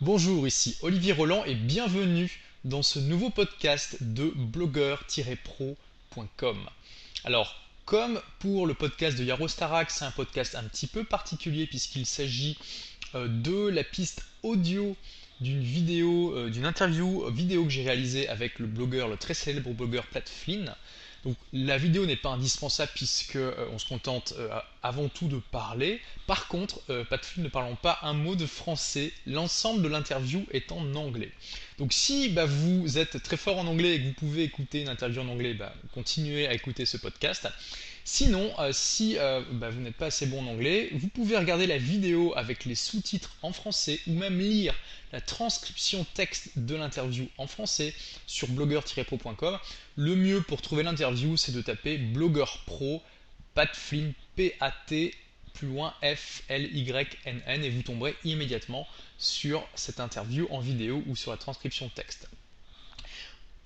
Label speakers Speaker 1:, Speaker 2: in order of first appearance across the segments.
Speaker 1: Bonjour, ici Olivier Roland et bienvenue dans ce nouveau podcast de blogueur-pro.com. Alors, comme pour le podcast de Yaro Starak, c'est un podcast un petit peu particulier puisqu'il s'agit euh, de la piste audio d'une vidéo, euh, d'une interview vidéo que j'ai réalisée avec le blogueur, le très célèbre blogueur Pat Flynn. Donc la vidéo n'est pas indispensable puisque euh, on se contente euh, avant tout de parler. Par contre, euh, Pat Flynn ne parlant pas un mot de français, l'ensemble de l'interview est en anglais. Donc si bah, vous êtes très fort en anglais et que vous pouvez écouter une interview en anglais, bah, continuez à écouter ce podcast. Sinon, euh, si euh, bah, vous n'êtes pas assez bon en anglais, vous pouvez regarder la vidéo avec les sous-titres en français ou même lire la transcription texte de l'interview en français sur blogueur-pro.com. Le mieux pour trouver l'interview, c'est de taper blogueur pro, Pat P-A-T, plus loin F-L-Y-N-N, et vous tomberez immédiatement sur cette interview en vidéo ou sur la transcription texte.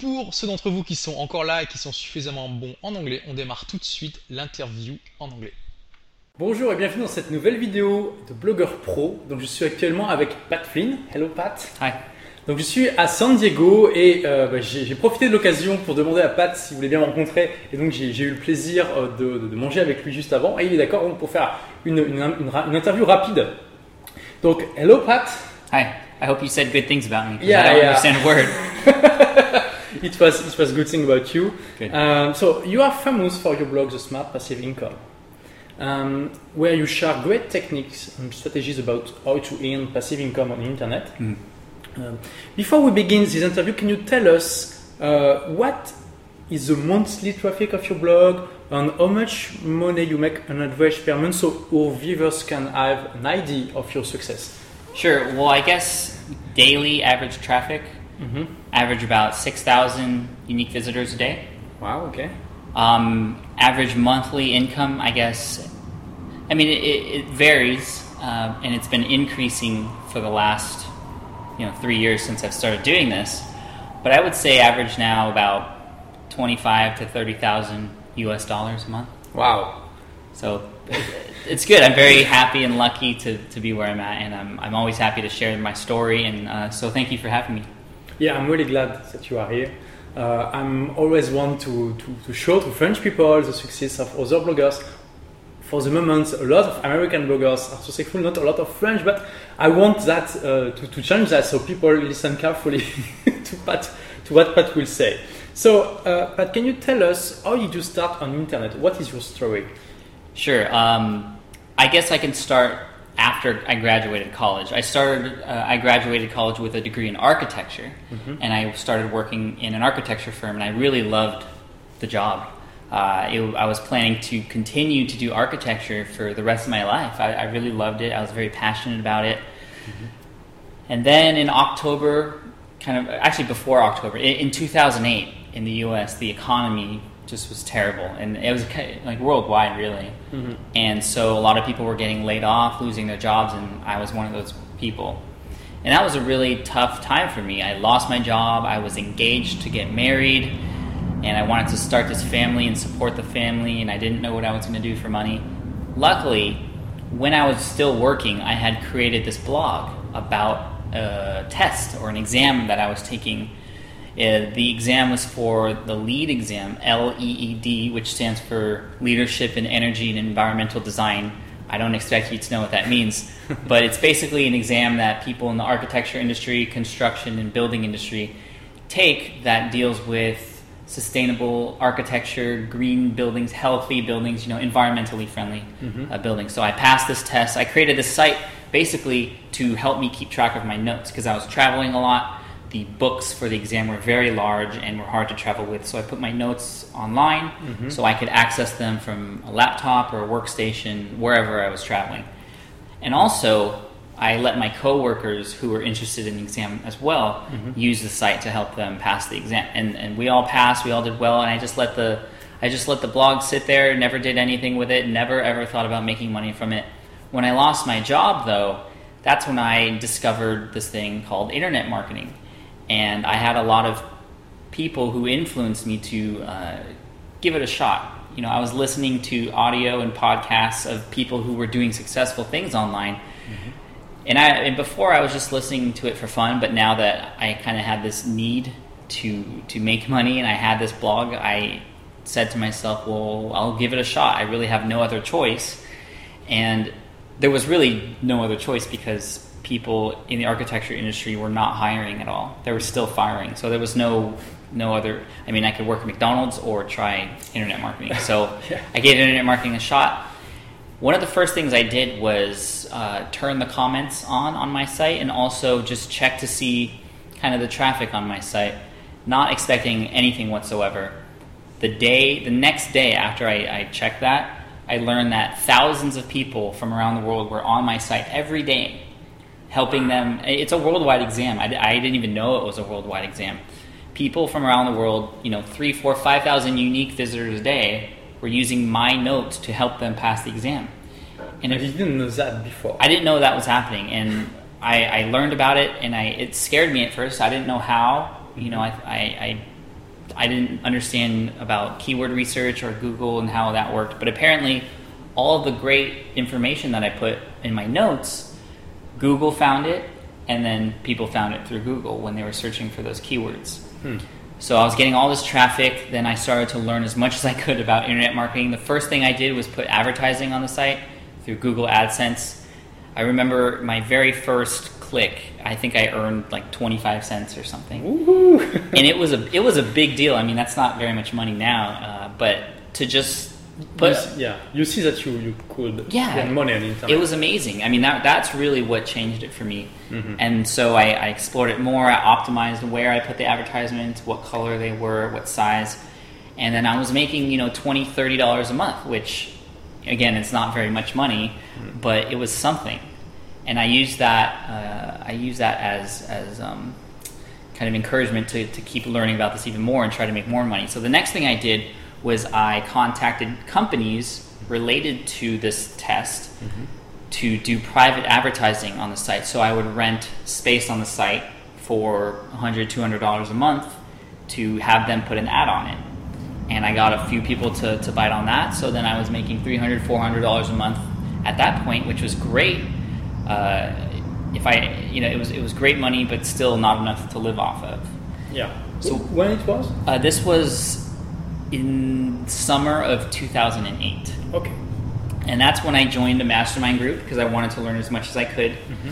Speaker 1: Pour ceux d'entre vous qui sont encore là et qui sont suffisamment bons en anglais, on démarre tout de suite l'interview en anglais.
Speaker 2: Bonjour et bienvenue dans cette nouvelle vidéo de Blogueur Pro. Donc je suis actuellement avec Pat Flynn. Hello Pat.
Speaker 3: Hi.
Speaker 2: Donc je suis à San Diego et euh, bah, j'ai profité de l'occasion pour demander à Pat s'il voulait bien me rencontrer. Et donc j'ai eu le plaisir euh, de, de- de manger avec lui juste avant. Et il est d'accord pour faire une, une- une ra- une interview rapide. Donc hello Pat.
Speaker 3: Hi. I hope you said good things about me.
Speaker 2: Yeah,
Speaker 3: I don't
Speaker 2: yeah.
Speaker 3: understand a word.
Speaker 2: It was it was a good thing about you.
Speaker 3: Good.
Speaker 2: Um, so you are famous for your blog, The Smart Passive Income, um, where you share great techniques and strategies about how to earn passive income on the internet.
Speaker 3: Mhm.
Speaker 2: Um, before we begin this interview, can you tell us uh, what is the monthly traffic of your blog and how much money you make on average per month, so our viewers can have an idea of your success?
Speaker 3: Sure. Well, I guess daily average traffic,
Speaker 2: Mm-hmm.
Speaker 3: average about 6,000 unique visitors a day.
Speaker 2: Wow. Okay.
Speaker 3: Um, average monthly income, I guess, I mean, it, it varies, uh, and it's been increasing for the last, you know, three years since I've started doing this. But I would say average now about 25 to 30,000 US dollars a month.
Speaker 2: Wow.
Speaker 3: So it's good. I'm very happy and lucky to, to be where I'm at, and I'm, I'm always happy to share my story. And uh, so thank you for having me.
Speaker 2: Yeah, I'm really glad that you are here. Uh, I'm always want to, to, to show to French people the success of other bloggers. For the moment, a lot of American bloggers are successful, not a lot of French, but I want that uh, to, to change that so people listen carefully to, Pat, to what Pat will say. So, uh, Pat, can you tell us how did you start on internet? What is your story?
Speaker 3: Sure. Um, I guess I can start after I graduated college. I started. Uh, I graduated college with a degree in architecture, and I started working in an architecture firm, and I really loved the job. Uh, it, I was planning to continue to do architecture for the rest of my life. I, I really loved it. I was very passionate about it. And then in October, kind of actually before October, in, in 2008 in the U.S., the economy just was terrible, and it was like worldwide, really. Mm-hmm. And so a lot of people were getting laid off, losing their jobs, and I was one of those people. And that was a really tough time for me. I lost my job. I was engaged to get married, and I wanted to start this family and support the family, and I didn't know what I was going to do for money. Luckily, when I was still working, I had created this blog about a test or an exam that I was taking. Uh, the exam was for the LEED exam, L E E D, which stands for Leadership in Energy and Environmental Design. I don't expect you to know what that means, but it's basically an exam that people in the architecture industry, construction, and building industry take that deals with sustainable architecture, green buildings, healthy buildings, you know, environmentally friendly uh, buildings. So I passed this test. I created this site basically to help me keep track of my notes because I was traveling a lot. The books for the exam were very large and were hard to travel with. So I put my notes online mm-hmm. so I could access them from a laptop or a workstation wherever I was traveling. And also, I let my coworkers who were interested in the exam as well mm-hmm. use the site to help them pass the exam. And, and we all passed, we all did well, and I just let the I just let the blog sit there, never did anything with it, never ever thought about making money from it. When I lost my job though, that's when I discovered this thing called internet marketing. And I had a lot of people who influenced me to uh, give it a shot. You know, I was listening to audio and podcasts of people who were doing successful things online, and I and before I was just listening to it for fun, but now that I kind of had this need to to make money and I had this blog, I said to myself, well, I'll give it a shot. I really have no other choice, and there was really no other choice because people in the architecture industry were not hiring at all. They were still firing, so there was no no other. I mean, I could work at McDonald's or try internet marketing. So
Speaker 2: Yeah.
Speaker 3: I gave internet marketing a shot. One of the first things I did was uh, turn the comments on on my site and also just check to see kind of the traffic on my site, not expecting anything whatsoever. The day, the next day after I, I checked that, I learned that thousands of people from around the world were on my site every day, helping them. It's a worldwide exam. I, I didn't even know it was a worldwide exam. People from around the world, you know, three, four, five thousand unique visitors a day were using my notes to help them pass the exam. And
Speaker 2: I didn't know that before.
Speaker 3: I didn't know that was happening, and I, I learned about it, and I it scared me at first. I didn't know how. You know, I, I, I I didn't understand about keyword research or Google and how that worked. But apparently, all the great information that I put in my notes, Google found it, and then people found it through Google when they were searching for those keywords. So I was getting all this traffic. Then I started to learn as much as I could about internet marketing. The first thing I did was put advertising on the site through Google AdSense. I remember my very first click. I think I earned like 25 cents or something and it was a it was a big deal. I mean, that's not very much money now, uh, but to just put
Speaker 2: You see- yeah, you see that you, you could
Speaker 3: Yeah.
Speaker 2: earn money on internet.
Speaker 3: it was amazing. I mean, that that's really what changed it for me.
Speaker 2: Mm-hmm.
Speaker 3: And so I, I explored it more. I optimized where I put the advertisements, what color they were, what size, and then I was making you know 20 30 dollars a month, which again, it's not very much money,
Speaker 2: Mm-hmm.
Speaker 3: but it was something. And I used that uh, I used that as as um, kind of encouragement to, to keep learning about this even more and try to make more money. So the next thing I did was I contacted companies related to this test to do private advertising on the site. So I would rent space on the site for $100, $200 a month to have them put an ad on it. And I got a few people to, to bite on that. So then I was making $300, $400 a month at that point, which was great. Uh, if I, you know, it was, it was great money, but still not enough to live off of.
Speaker 2: yeah.
Speaker 3: So-
Speaker 2: So when it was?
Speaker 3: Uh, this was in summer of 2008.
Speaker 2: Okay.
Speaker 3: And that's when I joined a mastermind group because I wanted to learn as much as I could. Mm-hmm.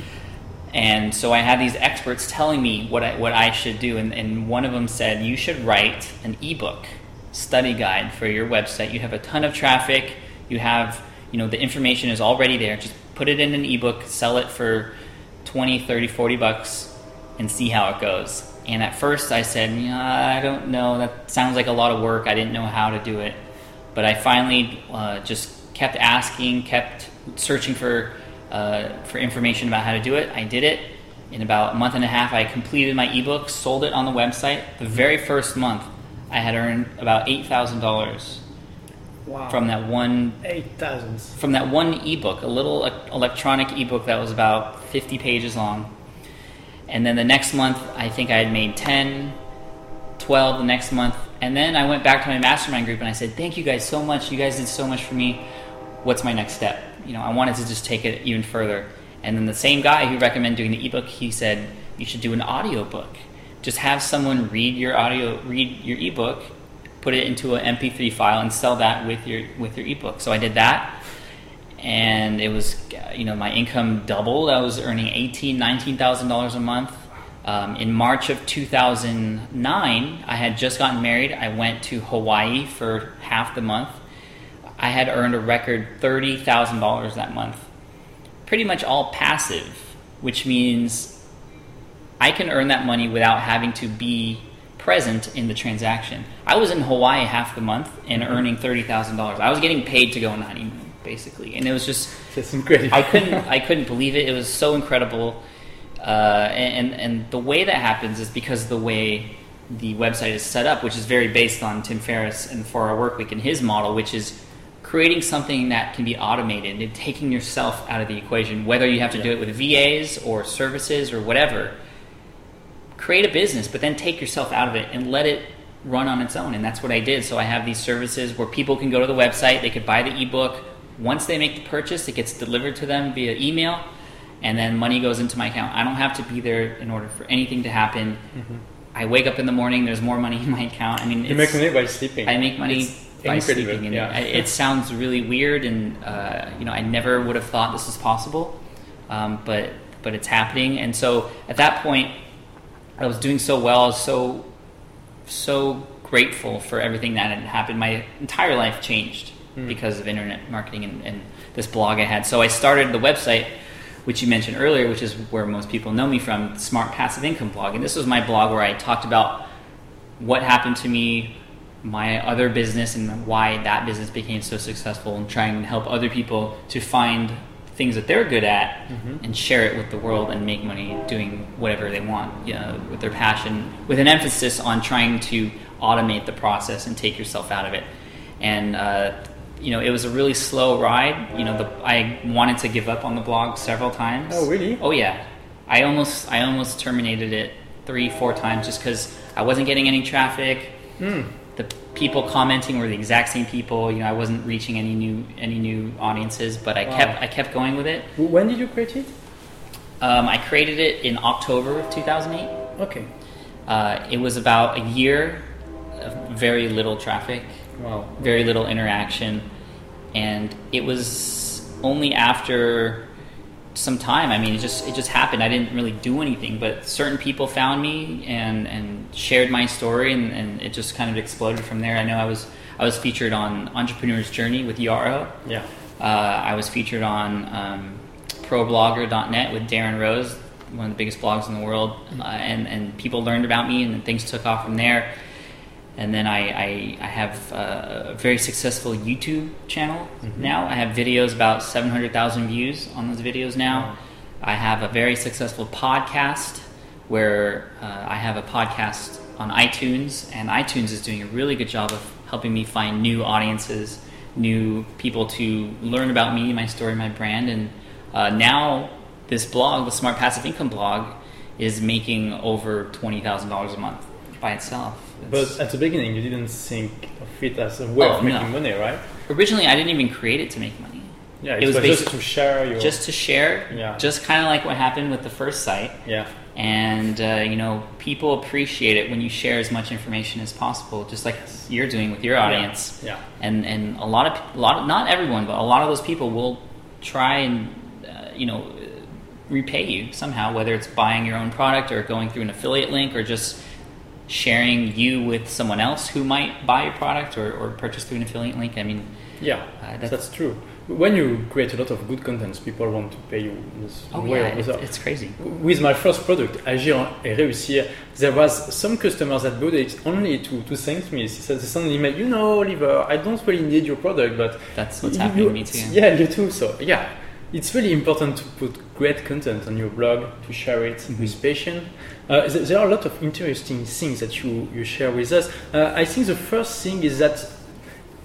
Speaker 3: And so I had these experts telling me what I, what I should do. And, and one of them said, You should write an ebook study guide for your website. You have a ton of traffic, you have, you know, the information is already there. Just put it in an ebook, sell it for 20, 30, 40 bucks, and see how it goes. And at first I said, yeah, I don't know. That sounds like a lot of work. I didn't know how to do it. But I finally uh, just kept asking, kept searching for uh, for information about how to do it. I did it. In about a month and a half, I completed my ebook, sold it on the website. The very first month, I had earned about eight thousand dollars
Speaker 2: Wow.
Speaker 3: from that one
Speaker 2: eight thousand.
Speaker 3: from that one ebook, a little e- electronic ebook that was about 50 pages long. And then the next month, I think I had made 10, 12 the next month. And then I went back to my mastermind group and I said, Thank you guys so much. You guys did so much for me. What's my next step? You know, I wanted to just take it even further. And then the same guy who recommended doing the ebook, he said, You should do an audio book. Just have someone read your audio, read your ebook, put it into an MP3 file, and sell that with your with your ebook. So I did that and it was you know my income doubled. I was earning eighteen, nineteen thousand dollars a month. Um, in March of 2009, I had just gotten married. I went to Hawaii for half the month. I had earned a record thirty thousand dollars that month, pretty much all passive, which means I can earn that money without having to be present in the transaction. I was in Hawaii half the month and earning thirty thousand dollars. I was getting paid to go on honeymoon, basically, and it was just
Speaker 2: That's incredible.
Speaker 3: I couldn't I couldn't believe it. It was so incredible, uh, and and the way that happens is because the way the website is set up, which is very based on Tim Ferriss and 4-Hour Workweek and his model, which is creating something that can be automated and taking yourself out of the equation, whether you have to do it with VAs or services or whatever. Create a business, but then take yourself out of it and let it run on its own. And that's what I did. So I have these services where people can go to the website, they could buy the ebook. Once they make the purchase, it gets delivered to them via email. and then money goes into my account. I don't have to be there in order for anything to happen. I wake up in the morning. There's more money in my account. I mean,
Speaker 2: You make money by sleeping.
Speaker 3: I make money
Speaker 2: It's
Speaker 3: by sleeping, and
Speaker 2: yeah.
Speaker 3: I, it sounds really weird, and uh, you know, I never would have thought this was possible, um, but but it's happening. And so at that point, I was doing so well, I was so so grateful for everything that had happened. My entire life changed because of internet marketing and, and this blog I had. So I started the website, which you mentioned earlier, which is where most people know me from, Smart Passive Income blog. And this was my blog where I talked about what happened to me, my other business, and why that business became so successful, and trying to help other people to find things that they're good at and share it with the world and make money doing whatever they want you know, with their passion, with an emphasis on trying to automate the process and take yourself out of it. And uh, you know, it was a really slow ride. You know, the, I wanted to give up on the blog several times.
Speaker 2: Oh, really?
Speaker 3: Oh yeah, I almost I almost terminated it three four times just because I wasn't getting any traffic.
Speaker 2: Hmm.
Speaker 3: The people commenting were the exact same people. You know, I wasn't reaching any new any new audiences, but I
Speaker 2: Wow.
Speaker 3: kept I kept going with it.
Speaker 2: When did you create it?
Speaker 3: Um, I created it in October of 2008.
Speaker 2: Okay.
Speaker 3: Uh, it was about a year of very little traffic
Speaker 2: Wow.
Speaker 3: very little interaction, and it was only after some time. I mean, it just it just happened. I didn't really do anything, but certain people found me and and shared my story, and, and it just kind of exploded from there. I know I was I was featured on Entrepreneur's Journey with Yaro.
Speaker 2: Yeah.
Speaker 3: Uh, I was featured on um, ProBlogger.net with Darren Rowse, one of the biggest blogs in the world, uh, and and people learned about me, and then things took off from there. And then I, I, I have a very successful YouTube channel now. I have videos about 700,000 views on those videos now. I have a very successful podcast where uh, I have a podcast on iTunes, and iTunes is doing a really good job of helping me find new audiences, new people to learn about me, my story, my brand. And uh, now this blog, the Smart Passive Income blog, is making over $20,000 a month by itself.
Speaker 2: But at the beginning, you didn't think of it as a way
Speaker 3: Oh,
Speaker 2: of making
Speaker 3: no.
Speaker 2: money, right?
Speaker 3: originally, I didn't even create it to make money.
Speaker 2: Yeah,
Speaker 3: It
Speaker 2: it,
Speaker 3: was
Speaker 2: was, just to share your.
Speaker 3: Just to share,
Speaker 2: Yeah.
Speaker 3: just kind of like what happened with the first site.
Speaker 2: yeah.
Speaker 3: And uh, you know, people appreciate it when you share as much information as possible, just like you're doing with your audience.
Speaker 2: Yeah.
Speaker 3: And and a lot of a lot of, not everyone, but a lot of those people will try and uh, you know repay you somehow, whether it's buying your own product or going through an affiliate link or just sharing you with someone else who might buy your product or, or purchase through an affiliate link. I mean,
Speaker 2: Yeah,
Speaker 3: Uh, that's-
Speaker 2: that's, true. When you create a lot of good contents, people want to pay you this
Speaker 3: oh
Speaker 2: way
Speaker 3: yeah,
Speaker 2: or
Speaker 3: it's,
Speaker 2: other.
Speaker 3: it's crazy.
Speaker 2: With my first product, Agir et Réussir, there was some customers that bought it only to, to thank me. They sent an email, you know, Oliver, I don't really need your product, but
Speaker 3: That's what's
Speaker 2: you-
Speaker 3: happening to me too.
Speaker 2: Yeah, you too. So yeah, it's really important to put great content on your blog, to share it
Speaker 3: Mm-hmm.
Speaker 2: with passion. Uh, th- there are a lot of interesting things that you, you share with us. Uh, I think the first thing is that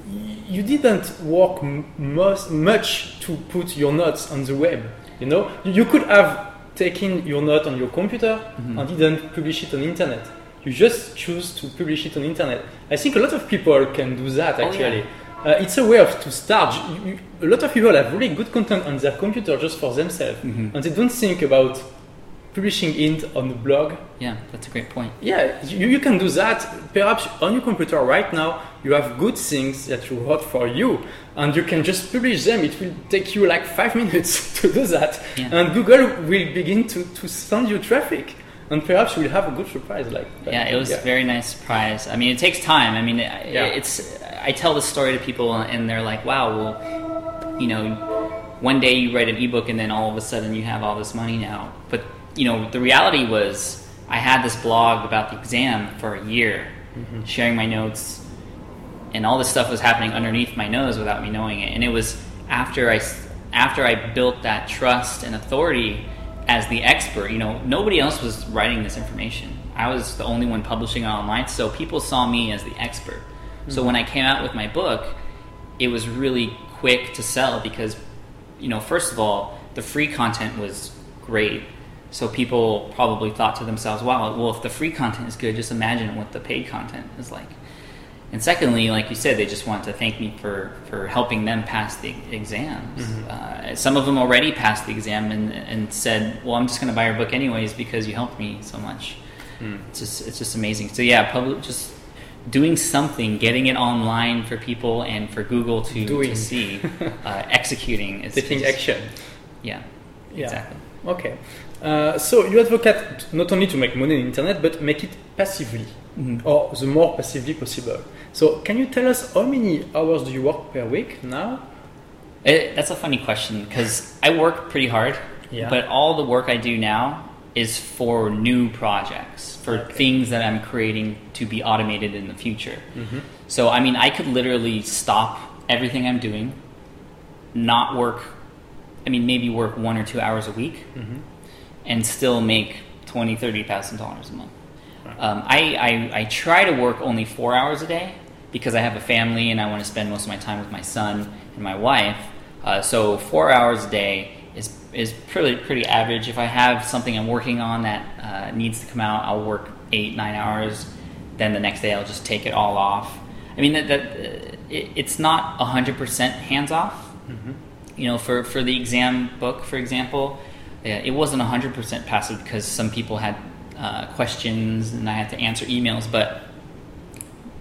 Speaker 2: y- you didn't work m- most, much to put your notes on the web. You know, you could have taken your note on your computer
Speaker 3: Mm-hmm.
Speaker 2: and didn't publish it on internet. You just choose to publish it on internet. I think a lot of people can do that
Speaker 3: Oh, yeah.
Speaker 2: Actually. Uh, it's a way of to start. You- you- a lot of people have really good content on their computer just for themselves,
Speaker 3: Mm-hmm.
Speaker 2: and they don't think about publishing it on the blog.
Speaker 3: Yeah, that's a great point.
Speaker 2: Yeah, you, you can do that. Perhaps on your computer right now, you have good things that you wrote for you, and you can just publish them. It will take you like five minutes to do that,
Speaker 3: Yeah.
Speaker 2: and Google will begin to, to send you traffic, and perhaps you will have a good surprise. Like that.
Speaker 3: Yeah, it was a very nice surprise. I mean, it takes time. I mean, it,
Speaker 2: Yeah.
Speaker 3: it's. I tell this story to people, and they're like, "Wow, well, you know, one day you write an ebook, and then all of a sudden you have all this money now." But you know, the reality was, I had this blog about the exam for a year, mm-hmm. sharing my notes, and all this stuff was happening underneath my nose without me knowing it. And it was after I after I built that trust and authority as the expert. You know, nobody else was writing this information. I was the only one publishing it online, so people saw me as the expert. So when I mm-hmm. came out with my book, it was really quick to sell because, you know, first of all, the free content was great. So people probably thought to themselves, "Wow, well, if the free content is good, just imagine what the paid content is like." And secondly, like you said, they just want to thank me for, for helping them pass the exams. Mm-hmm. Uh, some of them already passed the exam and, and said, "Well, I'm just going to buy your book anyways because you helped me so much." Hmm. It's just it's just amazing. So yeah, public just doing something, getting it online for people and for Google to, to see, uh, executing is
Speaker 2: Taking
Speaker 3: is-
Speaker 2: action.
Speaker 3: Yeah,
Speaker 2: Yeah.
Speaker 3: exactly.
Speaker 2: Okay. Uh, so you advocate not only to make money on internet, but make it passively, or the more passively possible. So can you tell us how many hours do you work per week now?
Speaker 3: It, that's a funny question because I work pretty hard,
Speaker 2: Yeah.
Speaker 3: but all the work I do now is for new projects, for
Speaker 2: Okay.
Speaker 3: things that I'm creating to be automated in the future.
Speaker 2: Mm-hmm.
Speaker 3: So, I mean, I could literally stop everything I'm doing, not work, I mean, maybe work one or two hours a week,
Speaker 2: Mm-hmm.
Speaker 3: and still make twenty, thirty thousand dollars a month.
Speaker 2: Right.
Speaker 3: Um, I, I, I try to work only four hours a day because I have a family and I want to spend most of my time with my son and my wife. Uh, so four hours a day is pretty pretty average. If I have something I'm working on that uh, needs to come out, I'll work eight nine hours. Then the next day I'll just take it all off. I mean that, that uh, it, it's not hundred percent hands off you know, for, for the exam book, for example, yeah, it wasn't 100% passive because some people had uh, questions and I had to answer emails. But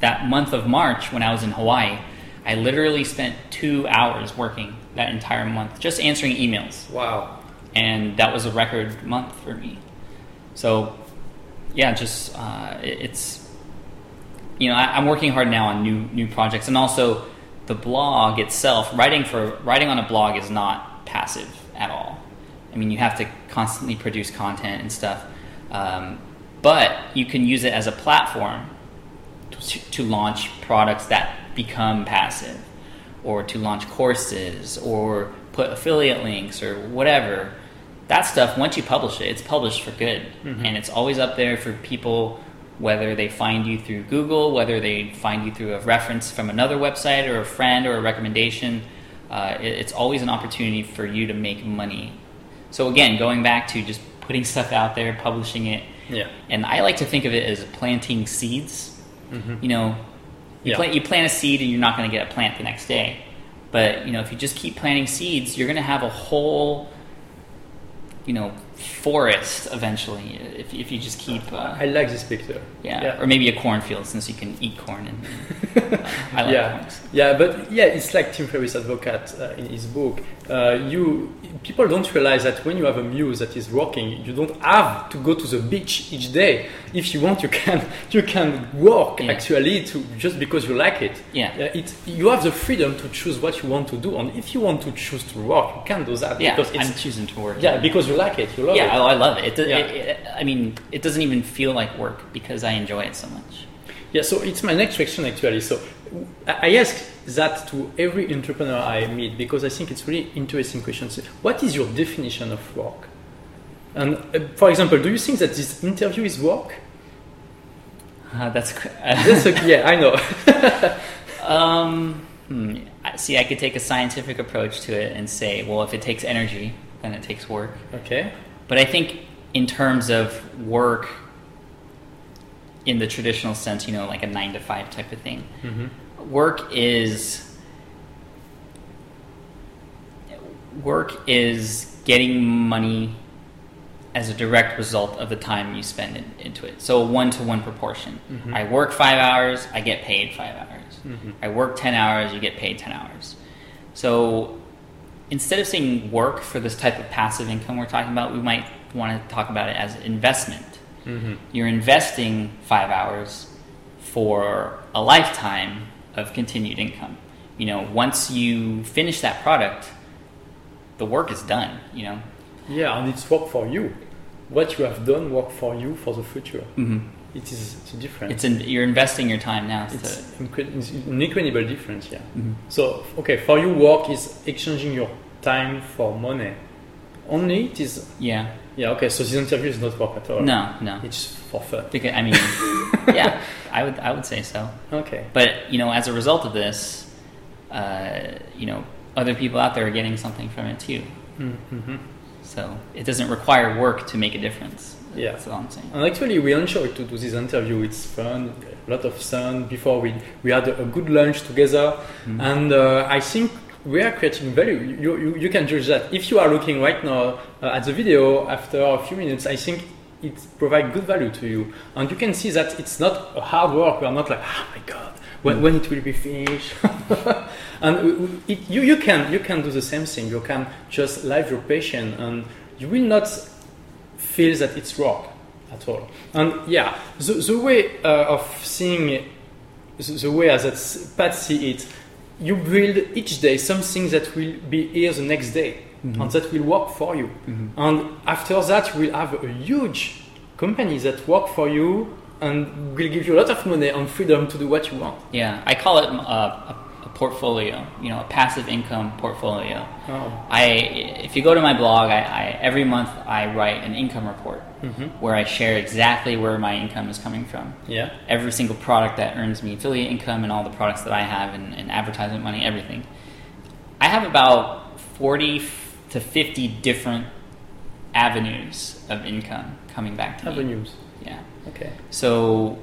Speaker 3: that month of March, when I was in Hawaii, I literally spent two hours working that entire month just answering emails.
Speaker 2: Wow.
Speaker 3: And that was a record month for me. So, yeah, just uh, it- it's you know I, I'm working hard now on new new projects, and also the blog itself. Writing for writing on a blog is not passive at all. I mean, you have to constantly produce content and stuff, um, but you can use it as a platform to, to launch products that become passive, or to launch courses, or put affiliate links, or whatever. That stuff, once you publish it, it's published for good, and it's always up there for people whether they find you through Google, whether they find you through a reference from another website or a friend or a recommendation. Uh, it, it's always an opportunity for you to make money. So again, going back to just putting stuff out there, publishing it,
Speaker 2: Yeah.
Speaker 3: and I like to think of it as planting seeds. You know, you.
Speaker 2: Yeah.
Speaker 3: plant, you plant a seed and you're not going to get a plant the next day. But you know, if you just keep planting seeds, you're going to have a whole, you know, forest eventually. If, if you just keep, uh,
Speaker 2: I like this picture.
Speaker 3: yeah. or maybe a cornfield since you can eat corn. And, and I like
Speaker 2: yeah,
Speaker 3: corns.
Speaker 2: yeah, but yeah, it's like Tim Ferriss' advocate uh, in his book. Uh, you people don't realize that when you have a muse that is working, you don't have to go to the beach each day. If you want, you can you can work
Speaker 3: Yeah.
Speaker 2: actually to just because you like it.
Speaker 3: Yeah.
Speaker 2: Uh, it you have the freedom to choose what you want to do, and if you want to choose to work, you can do that
Speaker 3: Yeah,
Speaker 2: because it's
Speaker 3: I'm choosing to work.
Speaker 2: yeah because you like it, you love
Speaker 3: yeah,
Speaker 2: it.
Speaker 3: I, I love it. It,
Speaker 2: Yeah.
Speaker 3: it, it. I mean, it doesn't even feel like work because I enjoy it so much.
Speaker 2: Yeah, so it's my next question actually. So I ask that to every entrepreneur I meet because I think it's really interesting question. What is your definition of work? And uh, for example, do you think that this interview is work?
Speaker 3: Uh, that's cr-
Speaker 2: That's a, yeah, I know.
Speaker 3: um. hmm, See, I could take a scientific approach to it and say, well, if it takes energy, then it takes work.
Speaker 2: okay.
Speaker 3: But I think in terms of work, in the traditional sense, you know, like a nine to five type of thing,
Speaker 2: hmm
Speaker 3: work is work is getting money as a direct result of the time you spend in, into it. So a one to one proportion.
Speaker 2: Mhm.
Speaker 3: I work five hours, I get paid five hours.
Speaker 2: Mhm.
Speaker 3: I work ten hours, you get paid ten hours. So instead of saying work for this type of passive income we're talking about, we might want to talk about it as investment
Speaker 2: hmm
Speaker 3: you're investing five hours for a lifetime of continued income. You know, once you finish that product, the work is done. You know,
Speaker 2: Yeah, and it's work for you. What you have done work for you for the future.
Speaker 3: mm-hmm.
Speaker 2: It is it's different.
Speaker 3: it's in, you're investing your time now.
Speaker 2: It's, incre- it's an incredible difference, yeah.
Speaker 3: Mhm.
Speaker 2: So, okay, for you, work is exchanging your time for money. Only it is,
Speaker 3: yeah,
Speaker 2: yeah, okay, so this interview is not work at all.
Speaker 3: no, no.
Speaker 2: It's for fun.
Speaker 3: Because I mean, yeah, I would I would say so.
Speaker 2: Okay.
Speaker 3: But you know, as a result of this, uh, you know, other people out there are getting something from it too.
Speaker 2: Mm-hmm.
Speaker 3: So it doesn't require work to make a difference.
Speaker 2: Yeah.
Speaker 3: That's all I'm saying.
Speaker 2: And actually, we enjoy to do this interview. It's fun, a lot of sun. Before we we had a, good lunch together,
Speaker 3: Mhm.
Speaker 2: and uh, I think we are creating value. You, you you can judge that. If you are looking right now uh, at the video after a few minutes, I think it provides good value to you, and you can see that it's not a hard work. We are not like, oh my god, when, when it will be finished. and w- it, you you can you can do the same thing. You can just live your passion, and you will not feel that it's work at all. And yeah, the, the way uh, of seeing the, the way as it's Pat see it, you build each day something that will be here the next day
Speaker 3: Mhm.
Speaker 2: and that will work for you.
Speaker 3: Mhm.
Speaker 2: And after that, you will have a huge company that work for you and will give you a lot of money and freedom to do what you want.
Speaker 3: Yeah, I call it uh, a, a portfolio. You know, a passive income portfolio.
Speaker 2: Oh.
Speaker 3: I, if you go to my blog, I, I every month I write an income report
Speaker 2: Mhm.
Speaker 3: where I share exactly where my income is coming from.
Speaker 2: Yeah.
Speaker 3: Every single product that earns me affiliate income and all the products that I have and, and advertisement money, everything. I have about forty to fifty different avenues of income coming back to me.
Speaker 2: Avenues.
Speaker 3: Yeah.
Speaker 2: Okay.
Speaker 3: So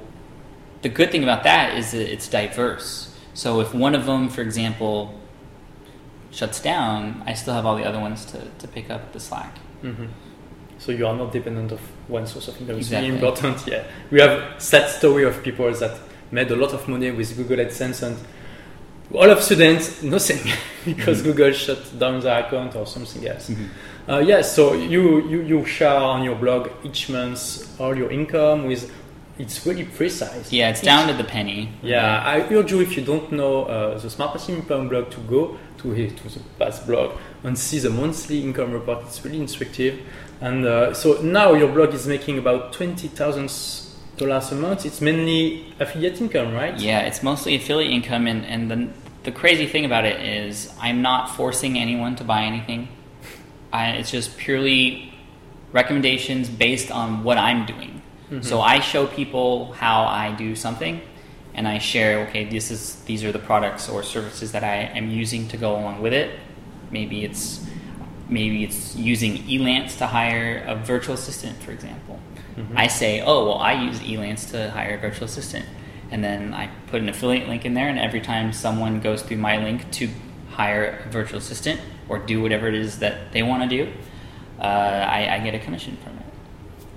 Speaker 3: the good thing about that is that it's diverse. So if one of them, for example, shuts down, I still have all the other ones to, to pick up the slack.
Speaker 2: Mhm. So you are not dependent of one source of income. It's
Speaker 3: Exactly.
Speaker 2: really important. Yeah, we have sad story of people that made a lot of money with Google AdSense and all of students nothing because
Speaker 3: Mhm.
Speaker 2: Google shut down their account or something else. Uh, yes, so you, you you share on your blog each month all your income with it's really precise.
Speaker 3: Yeah, it's
Speaker 2: Each-
Speaker 3: down to the penny.
Speaker 2: yeah, I urge you if you don't know uh, the Smart Passive Income blog to go to here to the past blog and see the monthly income report. It's really instructive. And uh, so now your blog is making about twenty thousand dollars a month. It's mainly affiliate income, right?
Speaker 3: Yeah, it's mostly affiliate income, and, and the, the crazy thing about it is I'm not forcing anyone to buy anything. I, it's just purely recommendations based on what I'm doing. So I show people how I do something, and I share. Okay, this is these are the products or services that I am using to go along with it. Maybe it's maybe it's using Elance to hire a virtual assistant, for example. I say, oh well, I use Elance to hire a virtual assistant, and then I put an affiliate link in there, and every time someone goes through my link to hire a virtual assistant or do whatever it is that they want to do, uh, I, I get a commission from it.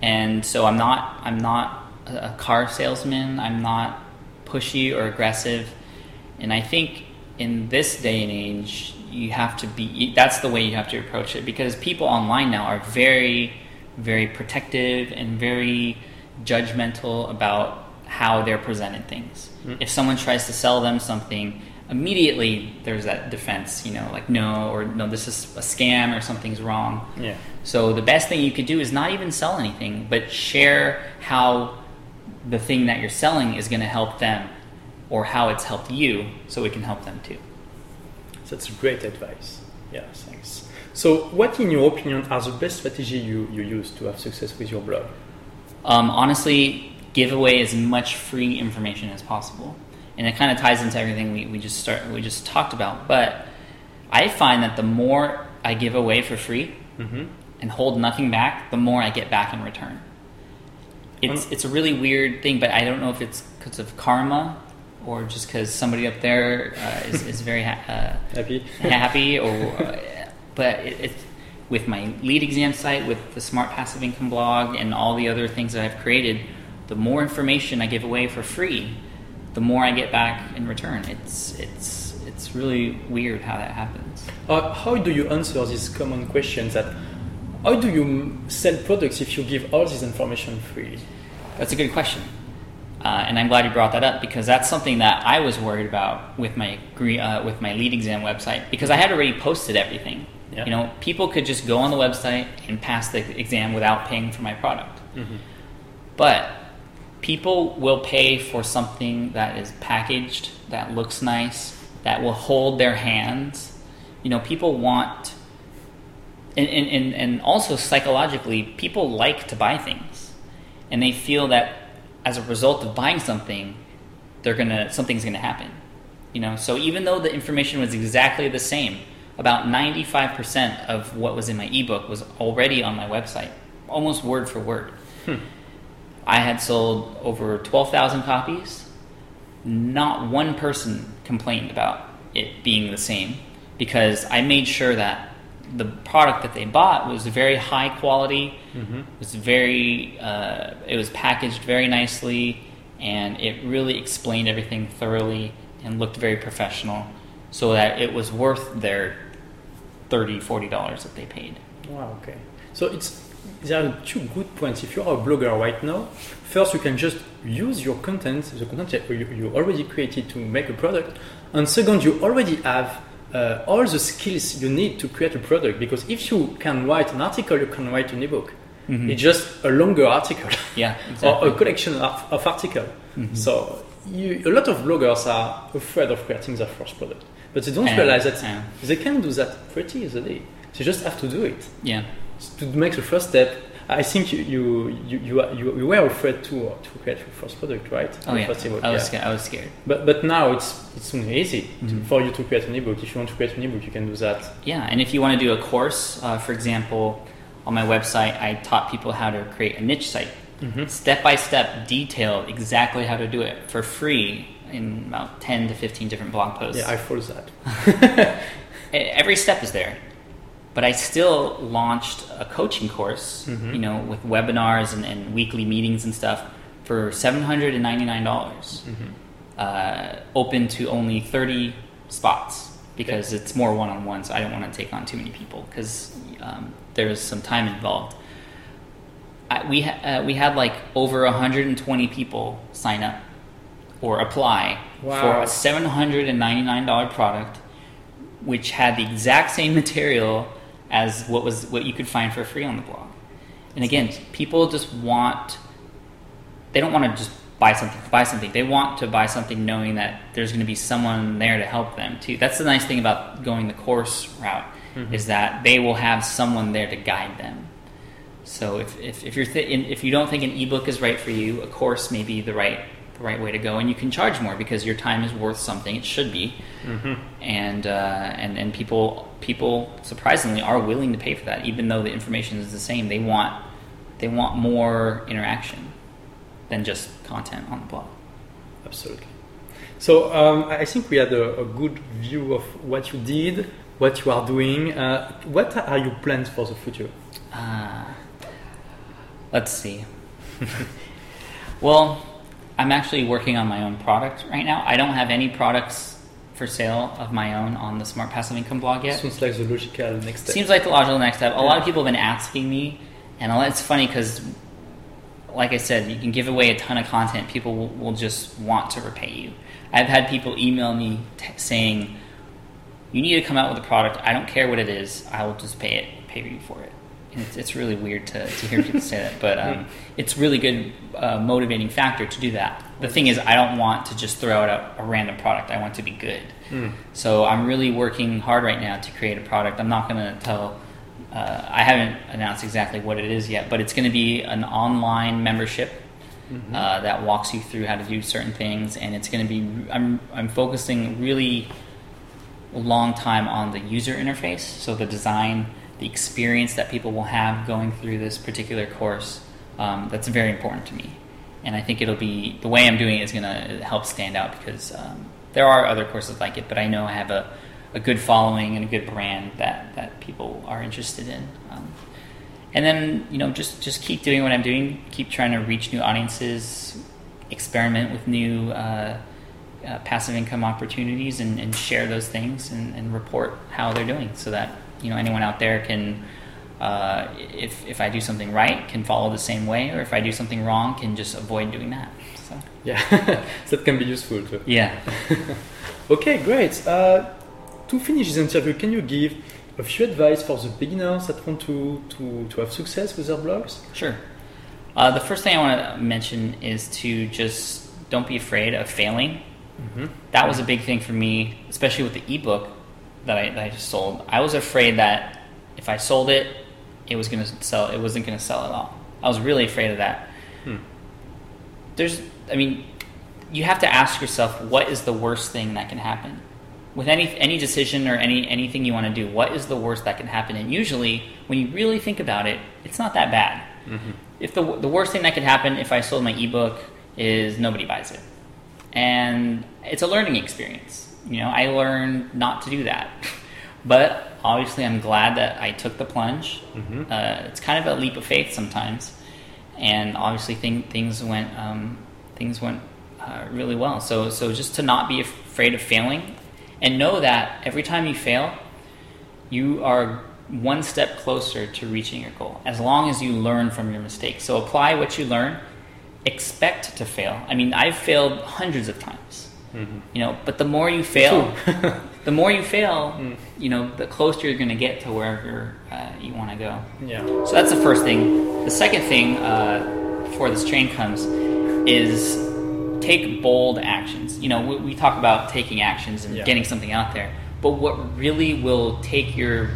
Speaker 3: And so I'm not I'm not a car salesman. I'm not pushy or aggressive. And I think in this day and age, you have to be. That's the way you have to approach it because people online now are very, very protective and very judgmental about how they're presenting things.
Speaker 2: Mm.
Speaker 3: If someone tries to sell them something, immediately there's that defense. You know, like no or no, this is a scam or something's wrong.
Speaker 2: Yeah.
Speaker 3: So the best thing you could do is not even sell anything, but share how the thing that you're selling is going to help them or how it's helped you so it can help them too.
Speaker 2: That's great advice. Yeah, thanks. So, what, in your opinion, are the best strategy you, you use to have success with your blog?
Speaker 3: Um, honestly, give away as much free information as possible. And it kind of ties into everything we, we just start we just talked about. But I find that the more I give away for free
Speaker 2: Mm-hmm.
Speaker 3: and hold nothing back, the more I get back in return. It's
Speaker 2: Um,
Speaker 3: it's a really weird thing, but I don't know if it's because of karma or just because somebody up there uh, is, is very ha- uh,
Speaker 2: Happy?
Speaker 3: happy, or uh, but it, it's with my LEED exam site, with the Smart Passive Income blog, and all the other things that I've created. The more information I give away for free, the more I get back in return. It's it's it's really weird how that happens.
Speaker 2: Uh, how do you answer these common questions that how do you sell products if you give all this information freely?
Speaker 3: That's a good question. Uh, and I'm glad you brought that up because that's something that I was worried about with my uh, with my LEED exam website because I had already posted everything.
Speaker 2: Yeah.
Speaker 3: You know, people could just go on the website and pass the exam without paying for my product. But people will pay for something that is packaged, that looks nice, that will hold their hands. You know, people want, and, and, and, also psychologically, people like to buy things. And they feel that as a result of buying something, they're gonna something's gonna happen. You know, so even though the information was exactly the same, about 95% of what was in my ebook was already on my website, almost word for word. Hmm. I had sold over 12,000 copies. Not one person complained about it being the same because I made sure that the product that they bought was very high quality, was very, uh, it was packaged very nicely, and it really explained everything thoroughly and looked very professional so that it was worth their 30 $40 that they paid.
Speaker 2: Wow, okay. So it's there are two good points. If you're a blogger right now, first you can just use your content, the content that you, you already created to make a product, and second you already have uh, all the skills you need to create a product. Because if you can write an article, you can write an ebook. It's just a longer article.
Speaker 3: Yeah,
Speaker 2: or a collection of, of articles. So you, a lot of bloggers are afraid of creating their first product, but they don't
Speaker 3: Yeah,
Speaker 2: realize that
Speaker 3: yeah.
Speaker 2: they can do that pretty easily. They just have to do it
Speaker 3: Yeah.
Speaker 2: To make the first step. I think you you you, you, you, were afraid to to create your first product, right?
Speaker 3: Oh yeah,
Speaker 2: first ebook,
Speaker 3: I was
Speaker 2: yeah.
Speaker 3: scared. I was scared.
Speaker 2: But but now it's it's easy to-
Speaker 3: Mhm.
Speaker 2: for you to create an ebook. If you want to create an ebook, you can do that.
Speaker 3: Yeah, and if you want to do a course, uh, for example, on my website, I taught people how to create a niche site,
Speaker 2: Mhm.
Speaker 3: step by step, detailed exactly how to do it for free in about ten to fifteen different blog posts.
Speaker 2: Yeah, I follow that.
Speaker 3: Every step is there. But I still launched a coaching course,
Speaker 2: Mhm.
Speaker 3: you know, with webinars and, and weekly meetings and stuff for seven hundred and ninety nine dollars,
Speaker 2: Mm-hmm.
Speaker 3: uh, open to only thirty spots because it's more one on one. So I don't want to take on too many people because um, there's some time involved. I, we ha- uh, we had like over hundred and twenty people sign up or apply for a seven hundred and ninety nine dollar product which had the exact same material as what was what you could find for free on the blog. And again, people just want they don't want to just buy something to buy something. They want to buy something knowing that there's going to be someone there to help them too. That's the nice thing about going the course route is that they will have someone there to guide them. So if if, if you're th- if you don't think an ebook is right for you, a course may be the right the right way to go, and you can charge more because your time is worth something. It should be and uh, and and people people surprisingly are willing to pay for that, even though the information is the same. They want they want more interaction than just content on the blog.
Speaker 2: Absolutely. So um, I think we had a, a good view of what you did, what you are doing. Uh, what are your plans for the future?
Speaker 3: Uh, let's see. well, I'm actually working on my own product right now. I don't have any products for sale of my own on the Smart Passive Income blog yet.
Speaker 2: Sounds like the logical next step.
Speaker 3: Seems like the logical next step. A lot of people have been asking me, and it's funny because, like I said, you can give away a ton of content. People will, will just want to repay you. I've had people email me t- saying, "You need to come out with a product. I don't care what it is. I will just pay it, pay you for it." It's, it's really weird to, to hear people say that, but um, it's really good uh, motivating factor to do that. The thing is, I don't want to just throw out a, a random product. I want to be good. So I'm really working hard right now to create a product. I'm not going to tell. Uh, I haven't announced exactly what it is yet, but it's going to be an online membership uh, that walks you through how to do certain things, and it's going to be. I'm I'm focusing really a long time on the user interface, so the design, the experience that people will have going through this particular course. Um, that's very important to me, and I think it'll be the way I'm doing it is going to help stand out because um, there are other courses like it, but I know I have a, a good following and a good brand that that people are interested in. Um, and then you know just just keep doing what I'm doing, keep trying to reach new audiences, experiment with new. Uh, uh, passive income opportunities and, and share those things and, and report how they're doing so that you know anyone out there can uh, if, if I do something right can follow the same way or if I do something wrong can just avoid doing that so
Speaker 2: Yeah, that can be useful too.
Speaker 3: yeah
Speaker 2: Okay, great. Uh, to finish this interview, can you give a few advice for the beginners that want to, to, to have success with their blogs?
Speaker 3: sure uh, the first thing I want to mention is to just don't be afraid of failing
Speaker 2: Mm-hmm.
Speaker 3: that was a big thing for me, especially with the ebook that I, that I just sold. I was afraid that if I sold it, it was going to sell. It wasn't going to sell at all. I was really afraid of that.
Speaker 2: Hmm.
Speaker 3: There's, I mean, you have to ask yourself what is the worst thing that can happen with any any decision or any anything you want to do. What is the worst that can happen? And usually, when you really think about it, it's not that bad. if the the worst thing that could happen if I sold my ebook is nobody buys it, and it's a learning experience. You know, I learned not to do that, but obviously I'm glad that I took the plunge.
Speaker 2: Mhm.
Speaker 3: Uh, it's kind of a leap of faith sometimes, and obviously thing, things went um, things went uh, really well. So so just to not be afraid of failing, and know that every time you fail, you are one step closer to reaching your goal. As long as you learn from your mistakes. So apply what you learn. Expect to fail. I mean, I've failed hundreds of times. You know, but the more you fail, the more you fail, you know, the closer you're going to get to wherever uh, you want to go.
Speaker 2: Yeah.
Speaker 3: So that's the first thing. The second thing, uh, before this train comes, is take bold actions. You know, we, we talk about taking actions and
Speaker 2: Yeah.
Speaker 3: getting something out there, but what really will take your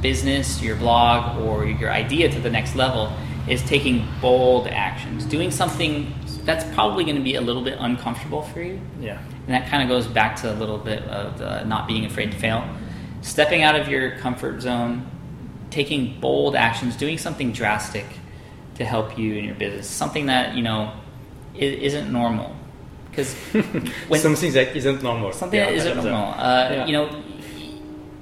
Speaker 3: business, your blog, or your idea to the next level is taking bold actions, doing something that's probably going to be a little bit uncomfortable for you.
Speaker 2: Yeah.
Speaker 3: And that kind of goes back to a little bit of the not being afraid to fail. Stepping out of your comfort zone, taking bold actions, doing something drastic to help you in your business. Something that, you know, isn't normal. Because when
Speaker 2: Something that isn't normal.
Speaker 3: something
Speaker 2: Yeah,
Speaker 3: that isn't
Speaker 2: I love that.
Speaker 3: normal, uh,
Speaker 2: Yeah.
Speaker 3: you know,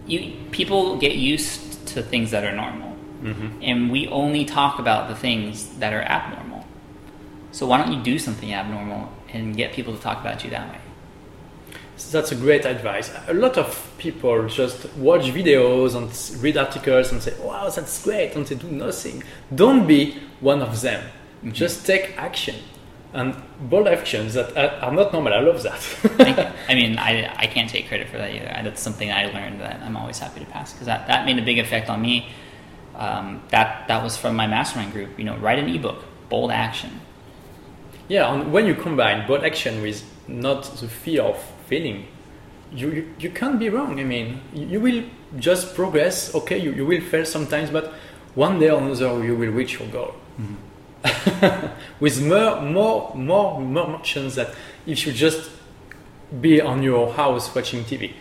Speaker 3: you people get used to things that are normal.
Speaker 2: Mm-hmm.
Speaker 3: And we only talk about the things that are abnormal. So why don't you do something abnormal and get people to talk about you that way?
Speaker 2: That's a great advice. A lot of people just watch videos and read articles and say, wow, that's great, and they do nothing. Don't be one of them.
Speaker 3: Mm-hmm.
Speaker 2: Just take action. And bold actions that are not normal. I love that.
Speaker 3: I mean, I, I can't take credit for that either. That's something I learned that I'm always happy to pass because that, that made a big effect on me. Um, that that was from my mastermind group. You know, write an ebook, bold action.
Speaker 2: yeah, and when you combine bold action with not the fear of failing, you, you, you can't be wrong. I mean, you you will just progress. Okay, you, you will fail sometimes, but one day or another you will reach your goal. Mm-hmm. with more, more, more, more chance that if you just be on your house watching TV.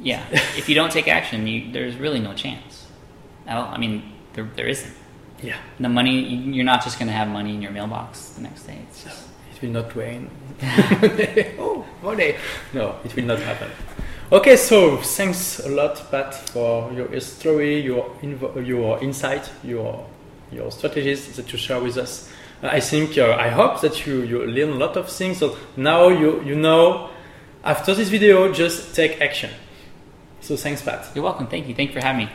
Speaker 3: Yeah, if you don't take action, you, there's really no chance. All. I mean, there, there isn't.
Speaker 2: Yeah,
Speaker 3: The money, you're not just going to have money in your mailbox the next day. It's just,
Speaker 2: it will not rain. oh, money. No, it will not happen. Okay, so thanks a lot, Pat, for your story, your invo- your insight, your your strategies that you share with us. I think uh, I hope that you you learn a lot of things. So now you you know. After this video, just take action. So thanks, Pat.
Speaker 3: you're welcome. Thank you. Thank you for having me.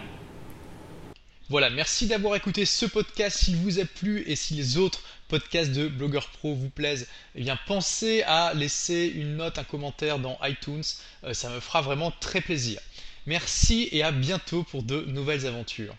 Speaker 1: Voilà, merci d'avoir écouté ce podcast. S'il vous a plu et si les autres podcasts de Blogueur Pro vous plaisent, eh bien pensez à laisser une note, un commentaire dans iTunes. Euh, ça me fera vraiment très plaisir. Merci et à bientôt pour de nouvelles aventures.